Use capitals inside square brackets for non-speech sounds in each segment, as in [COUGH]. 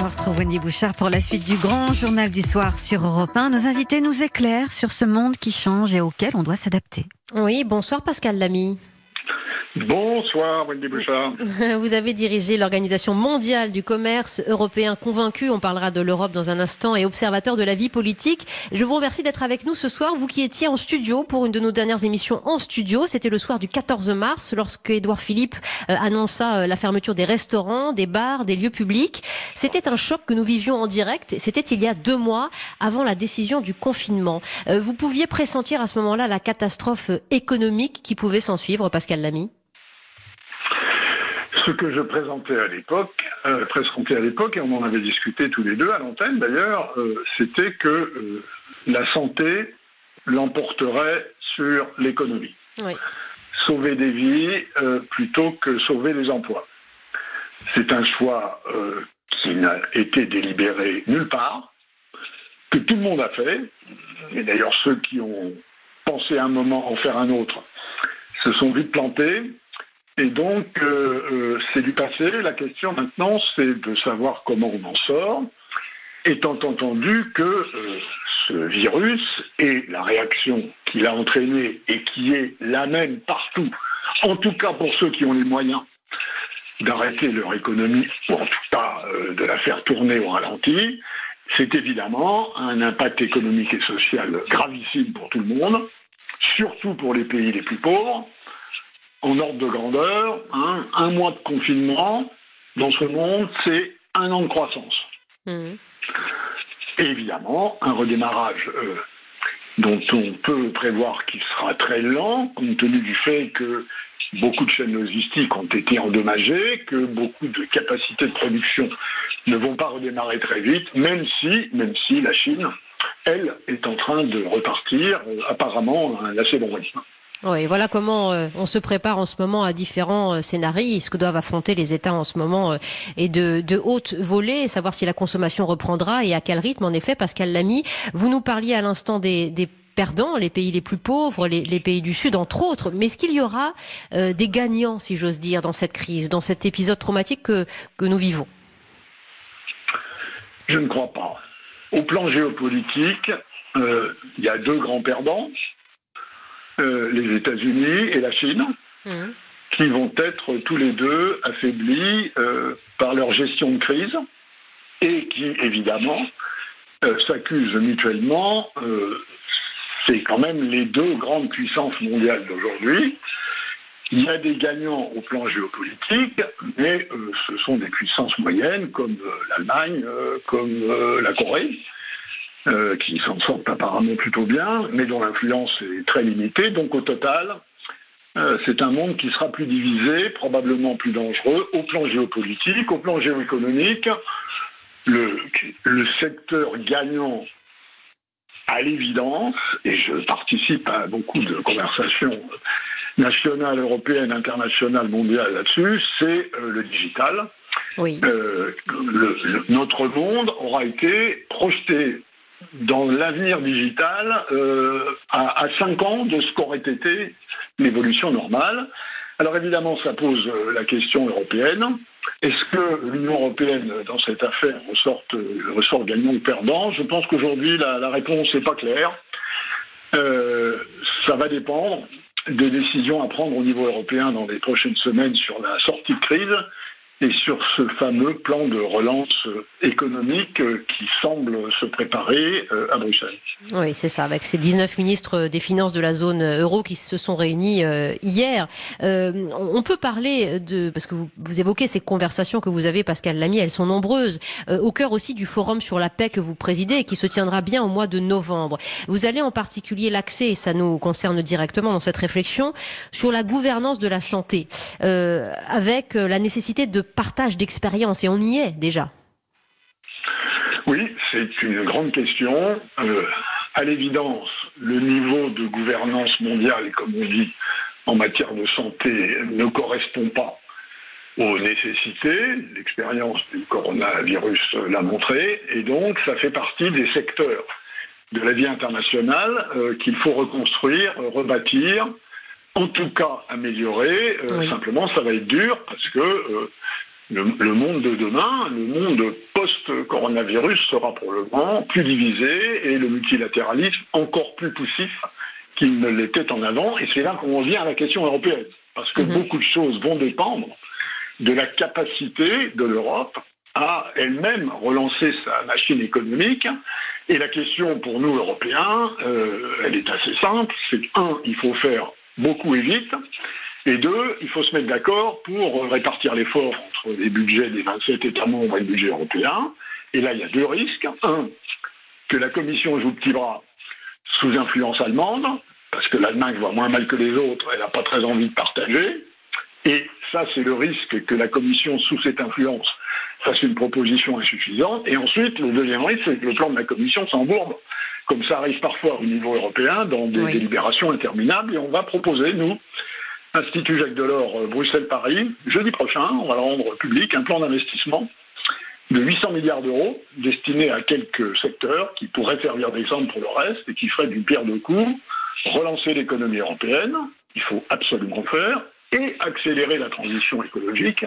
On retrouve Wendy Bouchard pour la suite du grand journal du soir sur Europe 1. Nos invités nous éclairent sur ce monde qui change et auquel on doit s'adapter. Oui, bonsoir Pascal Lamy. Bonsoir, Wendy Bouchard. [LAUGHS] Vous avez dirigé l'Organisation mondiale du commerce européen convaincu, on parlera de l'Europe dans un instant, et observateur de la vie politique. Je vous remercie d'être avec nous ce soir, vous qui étiez en studio pour une de nos dernières émissions en studio. C'était le soir du 14 mars, lorsque Édouard Philippe euh, annonça euh, la fermeture des restaurants, des bars, des lieux publics. C'était un choc que nous vivions en direct. C'était il y a deux mois, avant la décision du confinement. Euh, vous pouviez pressentir à ce moment-là la catastrophe économique qui pouvait s'en suivre, Pascal Lamy? Ce que je présentais à l'époque, euh, présentais à l'époque, et on en avait discuté tous les deux à l'antenne d'ailleurs, euh, c'était que euh, la santé l'emporterait sur l'économie. Sauver des vies plutôt que sauver les emplois. C'est un choix qui n'a été délibéré nulle part, que tout le monde a fait, et d'ailleurs ceux qui ont pensé un moment en faire un autre se sont vite plantés, et donc, euh, euh, c'est du passé. La question maintenant, c'est de savoir comment on en sort, étant entendu que euh, ce virus et la réaction qu'il a entraînée et qui est la même partout, en tout cas pour ceux qui ont les moyens d'arrêter leur économie, ou en tout cas de la faire tourner au ralenti, c'est évidemment un impact économique et social gravissime pour tout le monde, surtout pour les pays les plus pauvres, en ordre de grandeur, hein, un mois de confinement dans ce monde, c'est un an de croissance. Mmh. évidemment, un redémarrage euh, dont on peut prévoir qu'il sera très lent, compte tenu du fait que beaucoup de chaînes logistiques ont été endommagées, que beaucoup de capacités de production ne vont pas redémarrer très vite, même si, même si la Chine, elle, est en train de repartir, euh, apparemment, à un assez bon rythme. Oui, voilà comment euh, on se prépare en ce moment à différents euh, scénarios, ce que doivent affronter les États en ce moment euh, et de, haute volée, savoir si la consommation reprendra et à quel rythme. En effet, Pascal Lamy, vous nous parliez à l'instant des, perdants, les pays les plus pauvres, les, pays du Sud, entre autres. Mais est-ce qu'il y aura des gagnants, si j'ose dire, dans cette crise, dans cet épisode traumatique que, que nous vivons? Je ne crois pas. Au plan géopolitique, il y a deux grands perdants. Euh, les États-Unis et la Chine, mmh. qui vont être tous les deux affaiblis euh, par leur gestion de crise et qui, évidemment, euh, s'accusent mutuellement. c'est quand même les deux grandes puissances mondiales d'aujourd'hui. Il y a des gagnants au plan géopolitique, mais ce sont des puissances moyennes comme l'Allemagne, comme la Corée, euh, qui s'en sortent apparemment plutôt bien, mais dont l'influence est très limitée. Donc au total, euh, c'est un monde qui sera plus divisé, probablement plus dangereux, au plan géopolitique, au plan géoéconomique. Le, le secteur gagnant à l'évidence, et je participe à beaucoup de conversations nationales, européennes, internationales, mondiales là-dessus, c'est euh, le digital. Oui. notre monde aura été projeté dans l'avenir digital euh, à, à 5 ans de ce qu'aurait été l'évolution normale. Alors évidemment, ça pose euh, la question européenne. Est-ce que l'Union européenne, dans cette affaire, ressort, euh, ressort gagnant ou perdant? Je pense qu'aujourd'hui, la, la, réponse n'est pas claire. Euh, ça va dépendre des décisions à prendre au niveau européen dans les prochaines semaines sur la sortie de crise et sur ce fameux plan de relance euh, économique euh, qui semble se préparer euh, à Bruxelles. Oui, c'est ça, avec ces 19 ministres des Finances de la zone euro qui se sont réunis hier. on peut parler de, parce que vous, évoquez ces conversations que vous avez, Pascal Lamy, elles sont nombreuses, au cœur aussi du forum sur la paix que vous présidez et qui se tiendra bien au mois de novembre. Vous allez en particulier l'accès, et ça nous concerne directement dans cette réflexion, sur la gouvernance de la santé, avec la nécessité de partage d'expérience et on y est déjà. Oui, c'est une grande question. Euh, à l'évidence, le niveau de gouvernance mondiale, comme on dit, en matière de santé ne correspond pas aux nécessités. L'expérience du coronavirus l'a montré. Et donc, ça fait partie des secteurs de la vie internationale euh, qu'il faut reconstruire, rebâtir, en tout cas améliorer. Euh, simplement, ça va être dur parce que le, monde de demain, le monde post-coronavirus sera probablement plus divisé et le multilatéralisme encore plus poussif qu'il ne l'était en avant. Et c'est là qu'on revient à la question européenne. Parce que mhm. beaucoup de choses vont dépendre de la capacité de l'Europe à elle-même relancer sa machine économique. Et la question pour nous, Européens, euh, elle est assez simple. C'est un, il faut faire beaucoup et vite. Et deux, il faut se mettre d'accord pour répartir l'effort entre les budgets des 27 États membres et le budget européen. Et là, il y a deux risques. Un, que la Commission joue petit bras sous influence allemande, parce que l'Allemagne voit moins mal que les autres, elle n'a pas très envie de partager. Et ça, c'est le risque que la Commission, sous cette influence, fasse une proposition insuffisante. Et ensuite, le deuxième risque, c'est que le plan de la Commission s'embourbe, comme ça arrive parfois au niveau européen, dans des délibérations interminables. Et on va proposer, nous, Institut Jacques Delors, euh, Bruxelles-Paris, jeudi prochain, on va le rendre public, un plan d'investissement de 800 milliards d'euros destiné à quelques secteurs qui pourraient servir d'exemple pour le reste et qui ferait d'une pierre deux coups relancer l'économie européenne, il faut absolument faire, et accélérer la transition écologique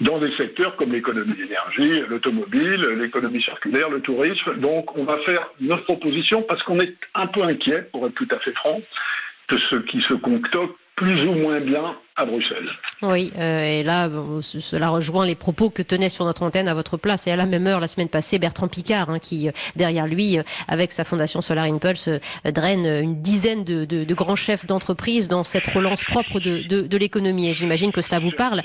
dans des secteurs comme l'économie d'énergie, l'automobile, l'économie circulaire, le tourisme. Donc on va faire notre propositions parce qu'on est un peu inquiet, pour être tout à fait franc, de ce qui se concocte plus ou moins bien à Bruxelles. Oui, euh, et là, cela rejoint les propos que tenait sur notre antenne à votre place et à la même heure la semaine passée Bertrand Picard, hein, qui euh, derrière lui, euh, avec sa fondation Solar Impulse, draine une dizaine de, de, de grands chefs d'entreprise dans cette relance propre de, de, de l'économie. Et j'imagine que cela vous parle.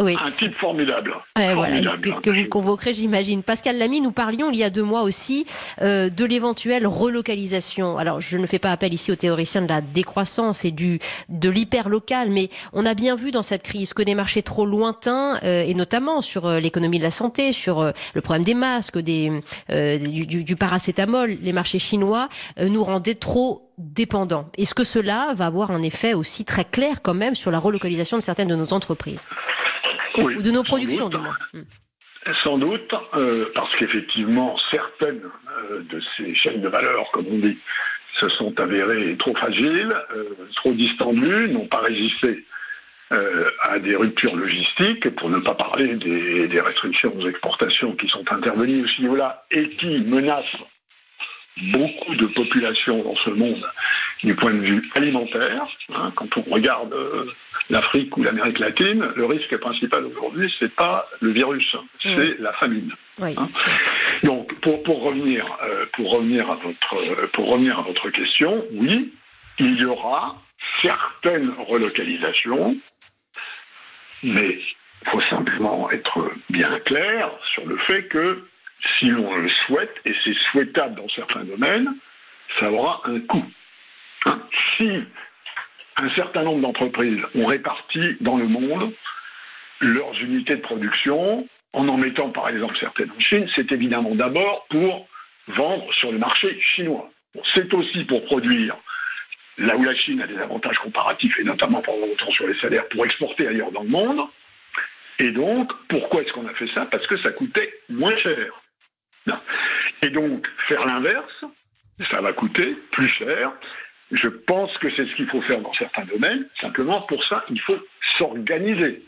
Oui. Un type formidable. Voilà, que, vous convoquerez, j'imagine. Pascal Lamy, nous parlions il y a deux mois aussi euh, de l'éventuelle relocalisation. Alors, je ne fais pas appel ici aux théoriciens de la décroissance et du de l'hyper local, mais on a bien vu dans cette crise que des marchés trop lointains, euh, et notamment sur euh, l'économie de la santé, sur euh, le problème des masques, des, du, du, paracétamol, les marchés chinois nous rendaient trop dépendants. Est-ce que cela va avoir un effet aussi très clair quand même sur la relocalisation de certaines de nos entreprises Ou de nos productions, du moins hmm. Sans doute, parce qu'effectivement, certaines de ces chaînes de valeur, comme on dit, se sont avérées trop fragiles, trop distendues, n'ont pas résisté euh, à des ruptures logistiques, pour ne pas parler des, restrictions aux exportations qui sont intervenues ce niveau-là et qui menacent beaucoup de populations dans ce monde du point de vue alimentaire. Hein, quand on regarde euh, l'Afrique ou l'Amérique latine, le risque principal aujourd'hui, c'est pas le virus, c'est la famine. Hein. Donc, pour, pour revenir, euh, pour revenir à votre, pour revenir à votre question, oui, il y aura certaines relocalisations mais il faut simplement être bien clair sur le fait que si l'on le souhaite, et c'est souhaitable dans certains domaines, ça aura un coût. Hein? si un certain nombre d'entreprises ont réparti dans le monde leurs unités de production, en en mettant par exemple certaines en Chine, c'est évidemment d'abord pour vendre sur le marché chinois. c'est aussi pour produire là où la Chine a des avantages comparatifs, et notamment pendant longtemps sur les salaires, pour exporter ailleurs dans le monde. Et donc, pourquoi est-ce qu'on a fait ça? Parce que ça coûtait moins cher. Et donc, faire l'inverse, ça va coûter plus cher. Je pense que c'est ce qu'il faut faire dans certains domaines. Simplement, pour ça, il faut s'organiser.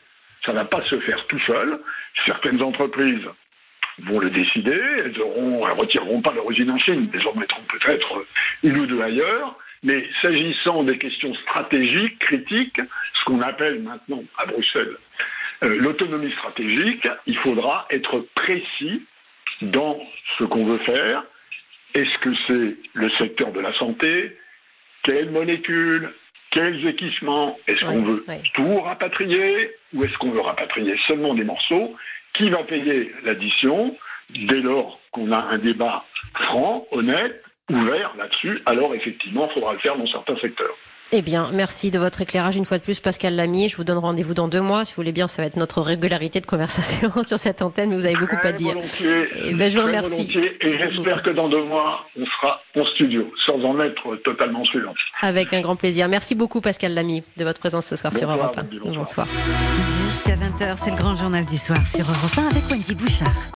Ça ne va pas se faire tout seul. Certaines entreprises vont le décider. Elles ne retireront pas l'origine en Chine. Elles en mettront peut-être une ou deux ailleurs. Mais s'agissant des questions stratégiques, critiques, ce qu'on appelle maintenant à Bruxelles euh, l'autonomie stratégique, il faudra être précis dans ce qu'on veut faire. Est-ce que c'est le secteur de la santé? Quelles molécules Quels équipements Est-ce qu'on veut tout rapatrier ou est-ce qu'on veut rapatrier seulement des morceaux Qui va payer l'addition Dès lors qu'on a un débat franc, honnête, ouvert là-dessus, alors effectivement, il faudra le faire dans certains secteurs. Eh bien, merci de votre éclairage une fois de plus, Pascal Lamy. Je vous donne rendez-vous dans deux mois. Si vous voulez bien, ça va être notre régularité de conversation [LAUGHS] sur cette antenne. Vous avez beaucoup à dire. Et eh ben, je vous remercie. Et j'espère que dans deux mois, on sera en studio, sans en être totalement sûr. Avec un grand plaisir. Merci beaucoup, Pascal Lamy, de votre présence ce soir sur Europe 1. Bonsoir. Jusqu'à 20h, c'est le grand journal du soir sur Europe 1 avec Wendy Bouchard.